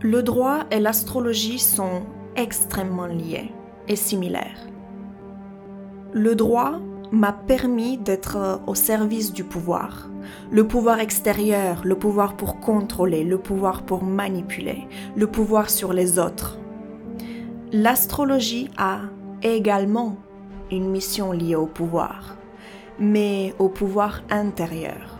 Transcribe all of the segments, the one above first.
Le droit et l'astrologie sont extrêmement liés et similaires. Le droit m'a permis d'être au service du pouvoir. Le pouvoir extérieur, le pouvoir pour contrôler, le pouvoir pour manipuler, le pouvoir sur les autres. L'astrologie a également une mission liée au pouvoir, mais au pouvoir intérieur.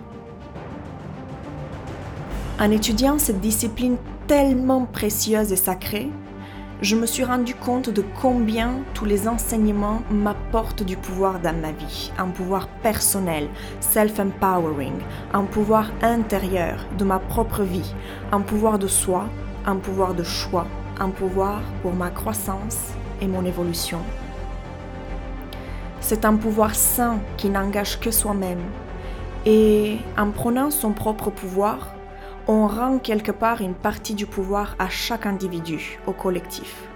En étudiant cette discipline tellement précieuse et sacrée, je me suis rendu compte de combien tous les enseignements m'apportent du pouvoir dans ma vie, un pouvoir personnel, self-empowering, un pouvoir intérieur de ma propre vie, un pouvoir de soi, un pouvoir de choix, un pouvoir pour ma croissance et mon évolution. C'est un pouvoir sain qui n'engage que soi-même. Et en prenant son propre pouvoir, on rend quelque part une partie du pouvoir à chaque individu, au collectif.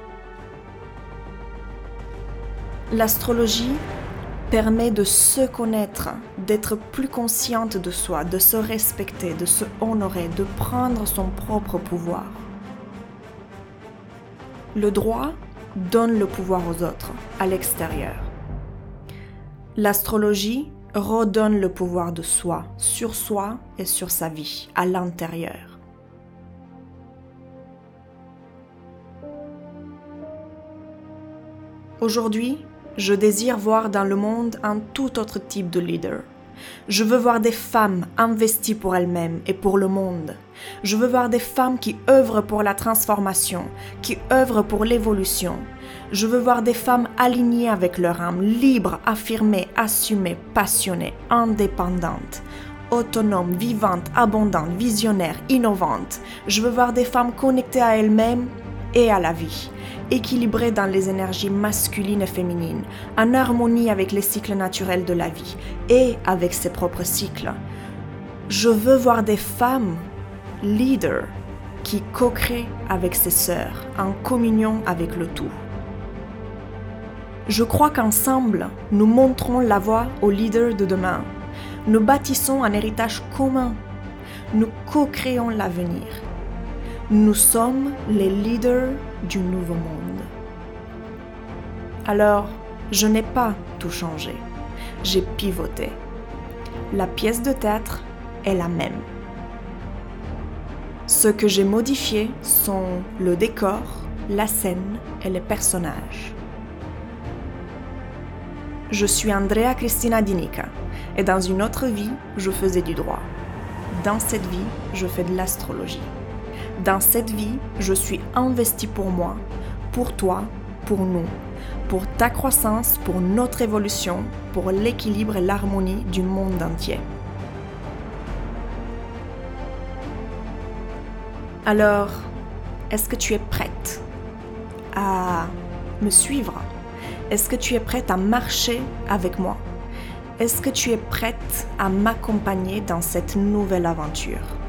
L'astrologie permet de se connaître, d'être plus consciente de soi, de se respecter, de se honorer, de prendre son propre pouvoir. Le droit donne le pouvoir aux autres, à l'extérieur. L'astrologie redonne le pouvoir de soi, sur soi et sur sa vie, à l'intérieur. Aujourd'hui, je désire voir dans le monde un tout autre type de leader. Je veux voir des femmes investies pour elles-mêmes et pour le monde. Je veux voir des femmes qui œuvrent pour la transformation, qui œuvrent pour l'évolution. Je veux voir des femmes alignées avec leur âme, libres, affirmées, assumées, passionnées, indépendantes, autonomes, vivantes, abondantes, visionnaires, innovantes. Je veux voir des femmes connectées à elles-mêmes et à la vie, équilibrées dans les énergies masculines et féminines, en harmonie avec les cycles naturels de la vie et avec ses propres cycles. Je veux voir des femmes leaders qui co-créent avec ses sœurs, en communion avec le tout. Je crois qu'ensemble, nous montrons la voie aux leaders de demain. Nous bâtissons un héritage commun. Nous co-créons l'avenir. Nous sommes les leaders du nouveau monde. Alors, je n'ai pas tout changé. J'ai pivoté. La pièce de théâtre est la même. Ce que j'ai modifié sont le décor, la scène et les personnages. Je suis Andrea Cristina Dinica et dans une autre vie, je faisais du droit. Dans cette vie, je fais de l'astrologie. Dans cette vie, je suis investie pour moi, pour toi, pour nous, pour ta croissance, pour notre évolution, pour l'équilibre et l'harmonie du monde entier. Alors, est-ce que tu es prête à me suivre? Est-ce que tu es prête à marcher avec moi? Est-ce que tu es prête à m'accompagner dans cette nouvelle aventure?